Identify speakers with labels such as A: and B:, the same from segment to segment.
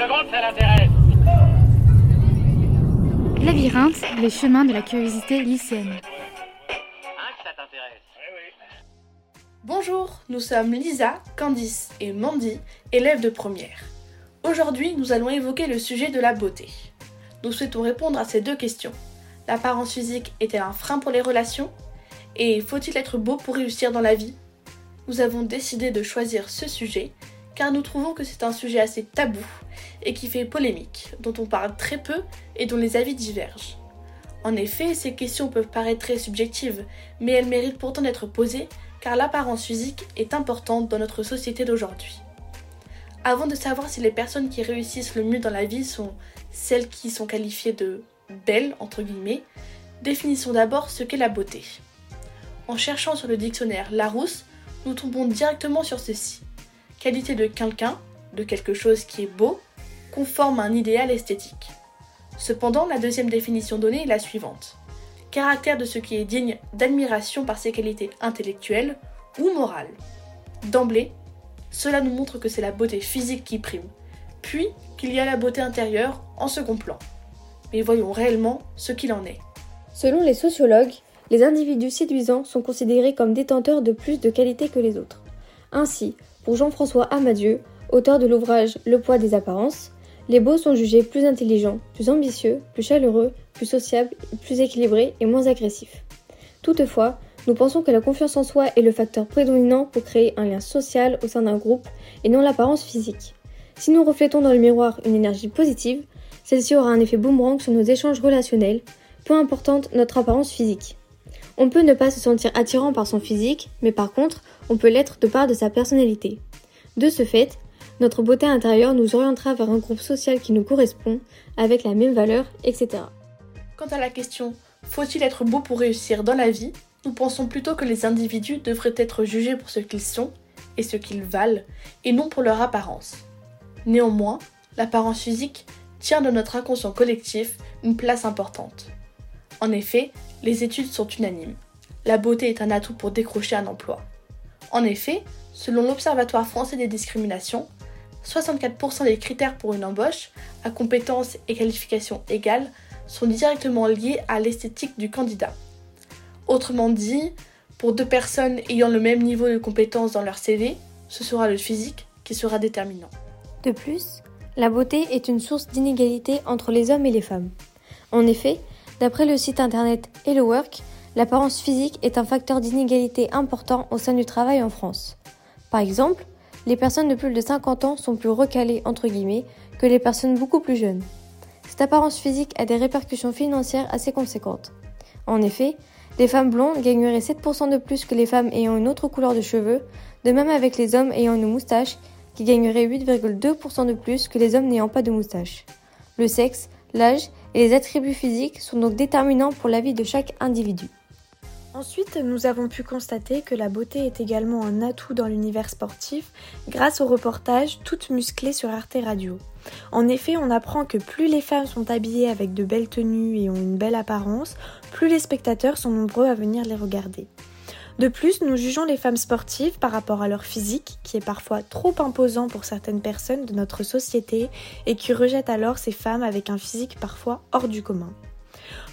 A: secondes, ça l'intéresse.
B: Labyrinthe, les chemins de la curiosité lycéenne.
A: Hein, que ça t'intéresse
C: Bonjour, nous sommes Lisa, Candice et Mandy, élèves de première. Aujourd'hui, nous allons évoquer le sujet de la beauté. Nous souhaitons répondre à ces deux questions. L'apparence physique est-elle un frein pour les relations? Et faut-il être beau pour réussir dans la vie? Nous avons décidé de choisir ce sujet car nous trouvons que c'est un sujet assez tabou et qui fait polémique, dont on parle très peu et dont les avis divergent. En effet, ces questions peuvent paraître très subjectives, mais elles méritent pourtant d'être posées car l'apparence physique est importante dans notre société d'aujourd'hui. Avant de savoir si les personnes qui réussissent le mieux dans la vie sont celles qui sont qualifiées de belles, entre guillemets, définissons d'abord ce qu'est la beauté. En cherchant sur le dictionnaire Larousse, nous tombons directement sur ceci. Qualité de quelqu'un, de quelque chose qui est beau, conforme à un idéal esthétique. Cependant, la deuxième définition donnée est la suivante. Caractère de ce qui est digne d'admiration par ses qualités intellectuelles ou morales. D'emblée, cela nous montre que c'est la beauté physique qui prime, puis qu'il y a la beauté intérieure en second plan. Mais voyons réellement ce qu'il en est.
D: Selon les sociologues, les individus séduisants sont considérés comme détenteurs de plus de qualités que les autres. Ainsi, pour Jean-François Amadieu, auteur de l'ouvrage Le poids des apparences, les beaux sont jugés plus intelligents, plus ambitieux, plus chaleureux, plus sociables, plus équilibrés et moins agressifs. Toutefois, nous pensons que la confiance en soi est le facteur prédominant pour créer un lien social au sein d'un groupe et non l'apparence physique. Si nous reflétons dans le miroir une énergie positive, celle-ci aura un effet boomerang sur nos échanges relationnels, peu importante notre apparence physique. On peut ne pas se sentir attirant par son physique, mais par contre, on peut l'être de part de sa personnalité. De ce fait, notre beauté intérieure nous orientera vers un groupe social qui nous correspond, avec la même valeur, etc.
C: Quant à la question faut-il être beau pour réussir dans la vie? Nous pensons plutôt que les individus devraient être jugés pour ce qu'ils sont et ce qu'ils valent, et non pour leur apparence. Néanmoins, l'apparence physique tient dans notre inconscient collectif une place importante. En effet, les études sont unanimes. La beauté est un atout pour décrocher un emploi. En effet, selon l'Observatoire français des discriminations, 64% des critères pour une embauche, à compétences et qualifications égales, sont directement liés à l'esthétique du candidat. Autrement dit, pour deux personnes ayant le même niveau de compétence dans leur CV, ce sera le physique qui sera déterminant.
D: De plus, la beauté est une source d'inégalité entre les hommes et les femmes. En effet, d'après le site internet Hello Work, l'apparence physique est un facteur d'inégalité important au sein du travail en France. Par exemple, les personnes de plus de 50 ans sont plus recalées que les personnes beaucoup plus jeunes. Cette apparence physique a des répercussions financières assez conséquentes. En effet, les femmes blondes gagneraient 7% de plus que les femmes ayant une autre couleur de cheveux, de même avec les hommes ayant une moustache, qui gagneraient 8,2% de plus que les hommes n'ayant pas de moustache. Le sexe, l'âge et les attributs physiques sont donc déterminants pour la vie de chaque individu.
E: Ensuite, nous avons pu constater que la beauté est également un atout dans l'univers sportif grâce au reportage Toutes musclées sur Arte Radio. En effet, on apprend que plus les femmes sont habillées avec de belles tenues et ont une belle apparence, plus les spectateurs sont nombreux à venir les regarder. De plus, nous jugeons les femmes sportives par rapport à leur physique, qui est parfois trop imposant pour certaines personnes de notre société et qui rejettent alors ces femmes avec un physique parfois hors du commun.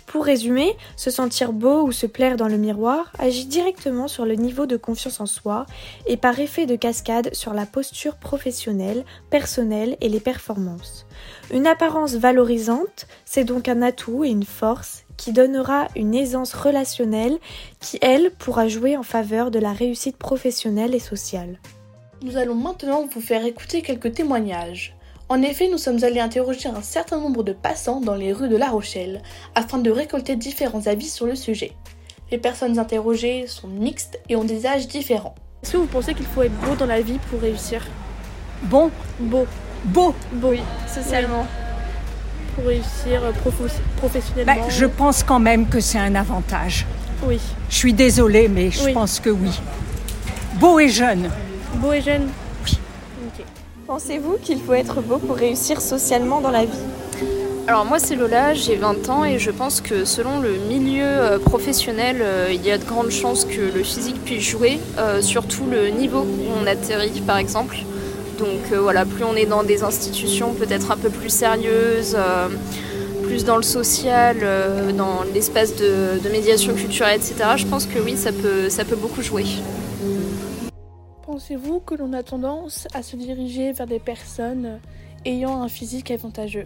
E: Pour résumer, se sentir beau ou se plaire dans le miroir agit directement sur le niveau de confiance en soi et par effet de cascade sur la posture professionnelle, personnelle et les performances. Une apparence valorisante, c'est donc un atout et une force qui donnera une aisance relationnelle qui, elle, pourra jouer en faveur de la réussite professionnelle et sociale.
C: Nous allons maintenant vous faire écouter quelques témoignages. En effet, nous sommes allés interroger un certain nombre de passants dans les rues de La Rochelle afin de récolter différents avis sur le sujet. Les personnes interrogées sont mixtes et ont des âges différents. Est-ce que vous pensez qu'il faut être beau dans la vie pour réussir?
F: Bon,
C: Beau.
F: beau.
C: Beau, oui, socialement. Pour réussir euh, professionnellement.
F: Ben, je pense quand même que c'est un avantage.
C: Oui.
F: Je suis désolée, mais je
C: Oui.
F: pense que oui. Beau et jeune.
C: Beau et jeune
F: Oui.
C: Ok.
E: Pensez-vous qu'il faut être beau pour réussir socialement dans la vie?
G: Alors moi c'est Lola, j'ai 20 ans et je pense que selon le milieu euh, professionnel, euh, il y a de grandes chances que le physique puisse jouer, surtout le niveau où on atterrit par exemple. Donc voilà, plus on est dans des institutions peut-être un peu plus sérieuses, plus dans le social, dans l'espace de, de, médiation culturelle, etc., je pense que oui, ça peut, ça peut beaucoup jouer.
C: Pensez-vous que l'on a tendance à se diriger vers des personnes ayant un physique avantageux?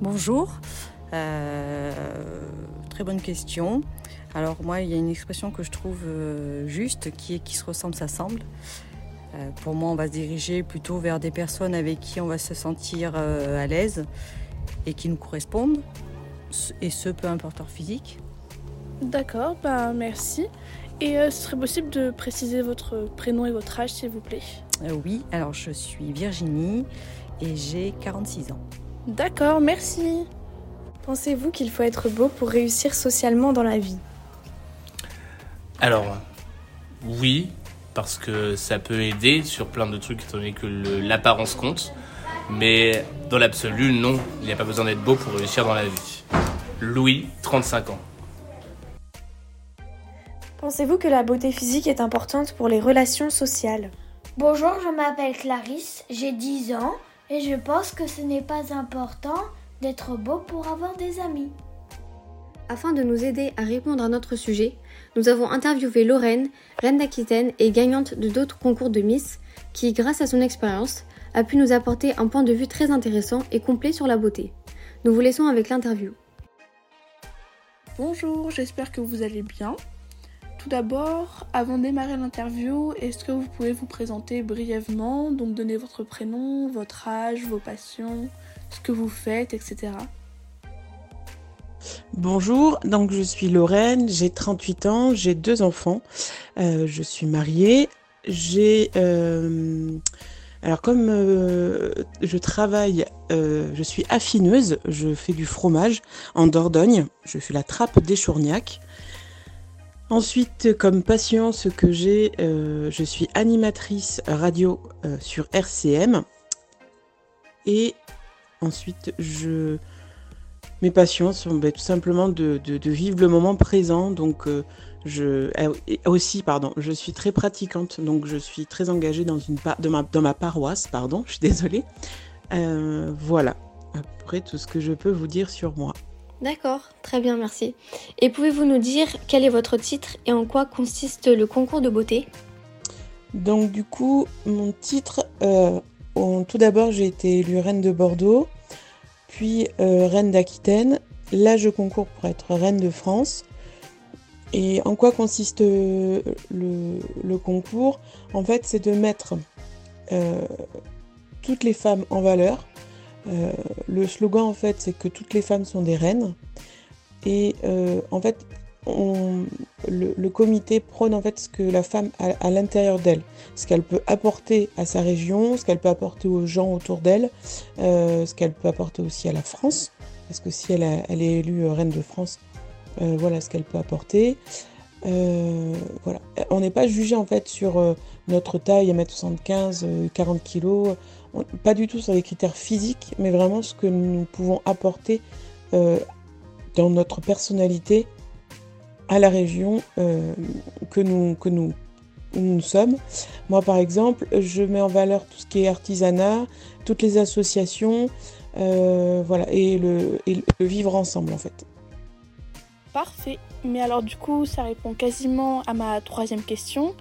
H: Bonjour. Euh, très bonne question. Alors moi, il y a une expression que je trouve euh, juste qui est qui se ressemble s'assemble. Euh, pour moi, on va se diriger plutôt vers des personnes avec qui on va se sentir à l'aise et qui nous correspondent, et ce, peu importe leur physique.
C: D'accord, bah merci. Et ce serait possible de préciser votre prénom et votre âge, s'il vous plaît?
H: Oui, alors je suis Virginie et j'ai 46 ans.
C: D'accord, merci.
E: Pensez-vous qu'il faut être beau pour réussir socialement dans la vie?
I: Alors, oui, parce que ça peut aider sur plein de trucs, étant donné que l'apparence compte. Mais dans l'absolu, non, il n'y a pas besoin d'être beau pour réussir dans la vie. Louis, 35 ans.
E: Pensez-vous que la beauté physique est importante pour les relations sociales?
J: Bonjour, je m'appelle Clarisse, j'ai 10 ans et je pense que ce n'est pas important d'être beau pour avoir des amis.
D: Afin de nous aider à répondre à notre sujet, nous avons interviewé Lorraine, reine d'Aquitaine et gagnante de d'autres concours de Miss, qui, grâce à son expérience, a pu nous apporter un point de vue très intéressant et complet sur la beauté. Nous vous laissons avec l'interview.
C: Bonjour, j'espère que vous allez bien. Tout d'abord, avant de démarrer l'interview, est-ce que vous pouvez vous présenter brièvement, donc donner votre prénom, votre âge, vos passions, ce que vous faites, etc.
K: Bonjour, donc je suis Lorraine, j'ai 38 ans, j'ai deux enfants, euh, je suis mariée, j'ai... Euh, alors comme euh, je travaille, je suis affineuse, je fais du fromage en Dordogne, je fais la trappe des Chourniacs. Ensuite, comme passion, ce que j'ai, je suis animatrice radio sur RCM. Et ensuite, je... mes passions sont ben, tout simplement de, vivre le moment présent. Donc, euh, je aussi, pardon, je suis très pratiquante, donc je suis très engagée dans, une ma, dans ma paroisse, pardon, je suis désolée. voilà, après tout ce que je peux vous dire sur moi.
D: D'accord, très bien, merci. Et pouvez-vous nous dire quel est votre titre et en quoi consiste le concours de beauté?
K: Donc du coup, mon titre, euh, tout d'abord j'ai été élue reine de Bordeaux, euh, reine d'Aquitaine. Là, je concours pour être reine de France. Et en quoi consiste euh, le, concours? En fait, c'est de mettre toutes les femmes en valeur euh, le slogan, en fait, c'est que toutes les femmes sont des reines. Et euh, en fait, le, comité prône en fait ce que la femme a à l'intérieur d'elle, ce qu'elle peut apporter à sa région, ce qu'elle peut apporter aux gens autour d'elle, euh, ce qu'elle peut apporter aussi à la France, parce que si elle, est élue reine de France, voilà ce qu'elle peut apporter. voilà. On n'est pas jugé en fait sur notre taille, 1m75, 40 kg pas du tout sur les critères physiques, mais vraiment ce que nous pouvons apporter euh, dans notre personnalité à la région euh, que, nous, sommes. Moi, par exemple, je mets en valeur tout ce qui est artisanat, toutes les associations, euh, voilà, et le vivre ensemble, en fait.
C: Parfait. Mais alors, du coup, ça répond quasiment à ma troisième question,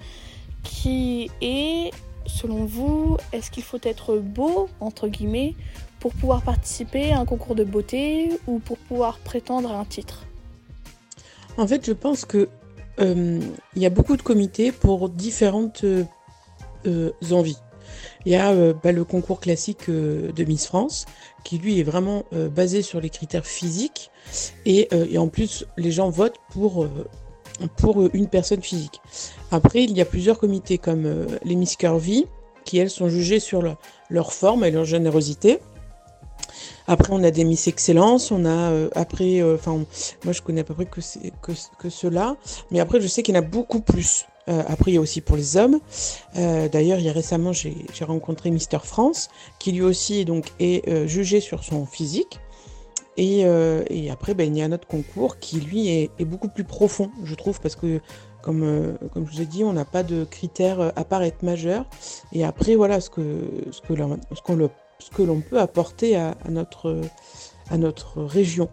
C: qui est selon vous, est-ce qu'il faut être beau, entre guillemets, pour pouvoir participer à un concours de beauté ou pour pouvoir prétendre à un titre?
K: En fait, je pense que euh, il y a beaucoup de comités pour différentes euh, envies. Il y a euh, bah, le concours classique de Miss France, qui lui est vraiment basé sur les critères physiques, et, en plus les gens votent pour une personne physique. Après, il y a plusieurs comités comme euh, les Miss Curvy, qui elles sont jugées sur leur, forme et leur générosité. Après, on a des Miss Excellence, on a euh, après, euh, enfin, moi je connais à peu près que, que, ceux-là, mais après je sais qu'il y en a beaucoup plus. après, il y a aussi pour les hommes. D'ailleurs, il y a récemment, j'ai rencontré Mister France, qui lui aussi donc est jugé sur son physique. Euh, et, après, ben, il y a un autre concours qui, lui, est, beaucoup plus profond, je trouve, parce que comme, euh, comme je vous ai dit, on n'a pas de critères euh, à part être majeur. Et après, voilà ce que, ce que, ce qu'on le- ce que l'on peut apporter à, notre, à notre région.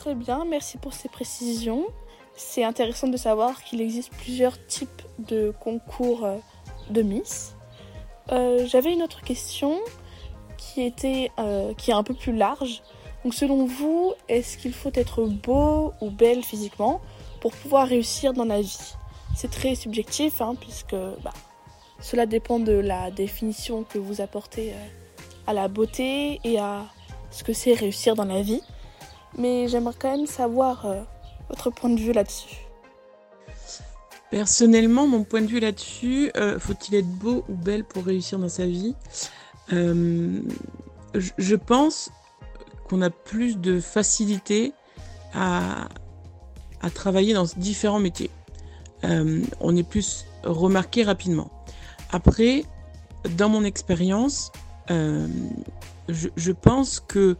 C: Très bien, merci pour ces précisions. C'est intéressant de savoir qu'il existe plusieurs types de concours euh, de Miss. Euh, J'avais une autre question qui était euh, qui est un peu plus large. Donc selon vous, est-ce qu'il faut être beau ou belle physiquement pour pouvoir réussir dans la vie? C'est très subjectif hein, puisque bah, cela dépend de la définition que vous apportez euh, à la beauté et à ce que c'est réussir dans la vie mais j'aimerais quand même savoir euh, votre point de vue là-dessus.
K: Personnellement, mon point de vue là-dessus, euh, faut-il être beau ou belle pour réussir dans sa vie? Je- pense qu'on a plus de facilité à, travailler dans différents métiers. On est plus remarqué rapidement. Après, dans mon expérience, euh, je, pense que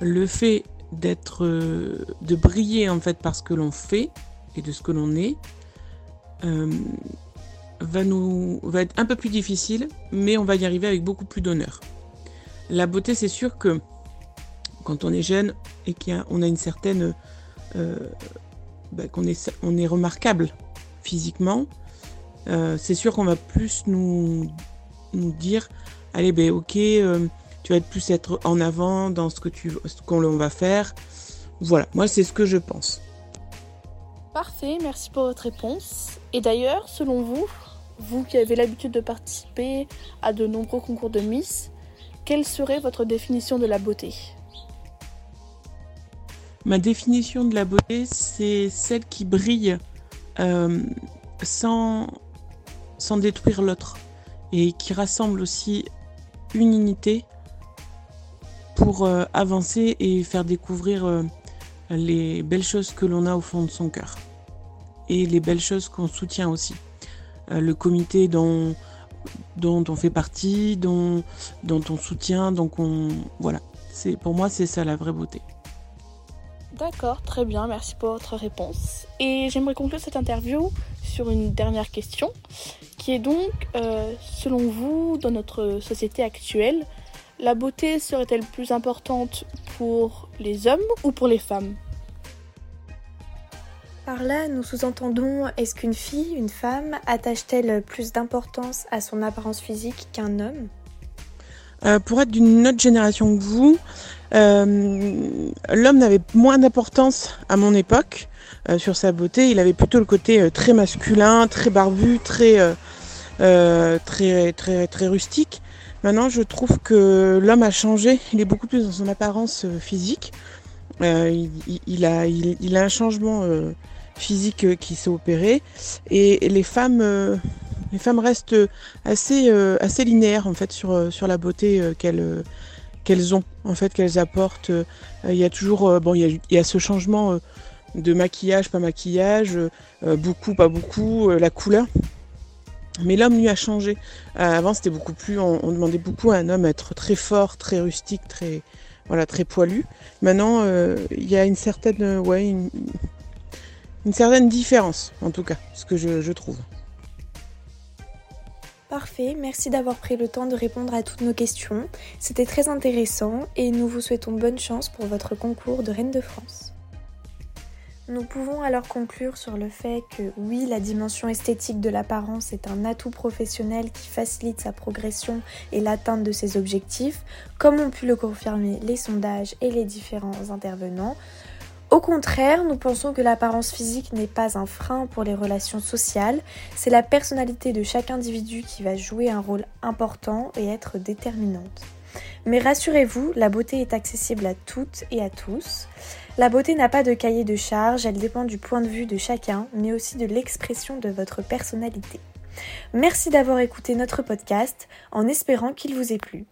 K: le fait d'être, euh, de briller en fait par ce que l'on fait et de ce que l'on est, euh, va nous va être un peu plus difficile, mais on va y arriver avec beaucoup plus d'honneur. La beauté, c'est sûr que quand on est jeune et qu'on a une certaine, bah, qu'on est on est remarquable physiquement, euh, c'est sûr qu'on va plus nous nous dire, allez ben ok, euh, tu vas plus être en avant dans ce que tu ce qu'on va faire. Voilà, moi c'est ce que je pense.
C: Parfait, merci pour votre réponse. Et d'ailleurs, selon vous, vous qui avez l'habitude de participer à de nombreux concours de Miss, quelle serait votre définition de la beauté?
K: Ma définition de la beauté, c'est celle qui brille euh, sans, sans détruire l'autre et qui rassemble aussi une unité pour euh, avancer et faire découvrir euh, les belles choses que l'on a au fond de son cœur et les belles choses qu'on soutient aussi. Euh, le comité dont, dont on fait partie, dont, dont on soutient, donc on voilà. Pour moi c'est ça la vraie beauté.
C: D'accord, très bien, merci pour votre réponse. Et j'aimerais conclure cette interview sur une dernière question, qui est donc, euh, selon vous, dans notre société actuelle, la beauté serait-elle plus importante pour les hommes ou pour les femmes?
E: Par là, nous sous-entendons est-ce qu'une fille, une femme, attache-t-elle plus d'importance à son apparence physique qu'un homme?
K: Euh, pour être d'une autre génération que vous, l'homme n'avait moins d'importance à mon époque euh, sur sa beauté. Il avait plutôt le côté euh, très masculin, très barbu, très, euh, euh, très, très, très rustique. Maintenant, je trouve que l'homme a changé. Il est beaucoup plus dans son apparence euh, physique. Euh, il, a, il, a un changement euh, physique euh, qui s'est opéré. Et, les femmes, euh, les femmes restent assez, euh, assez linéaires en fait sur, euh, sur la beauté euh, qu'elles, euh, qu'elles ont, en fait, qu'elles apportent. Euh, Il y a toujours, euh, bon, il y a, ce changement euh, de maquillage, pas maquillage, beaucoup, pas beaucoup, la couleur. Mais l'homme lui a changé. Avant, c'était beaucoup plus, on, demandait beaucoup à un homme d'être très fort, très rustique, très, voilà, très poilu. Maintenant, il y a une certaine, ouais, une, certaine différence, en tout cas, ce que je trouve.
E: Parfait, merci d'avoir pris le temps de répondre à toutes nos questions. C'était très intéressant et nous vous souhaitons bonne chance pour votre concours de Reine de France. Nous pouvons alors conclure sur le fait que oui, la dimension esthétique de l'apparence est un atout professionnel qui facilite sa progression et l'atteinte de ses objectifs, comme ont pu le confirmer les sondages et les différents intervenants. Au contraire, nous pensons que l'apparence physique n'est pas un frein pour les relations sociales, c'est la personnalité de chaque individu qui va jouer un rôle important et être déterminante. Mais rassurez-vous, la beauté est accessible à toutes et à tous. La beauté n'a pas de cahier de charge, elle dépend du point de vue de chacun, mais aussi de l'expression de votre personnalité. Merci d'avoir écouté notre podcast en espérant qu'il vous ait plu.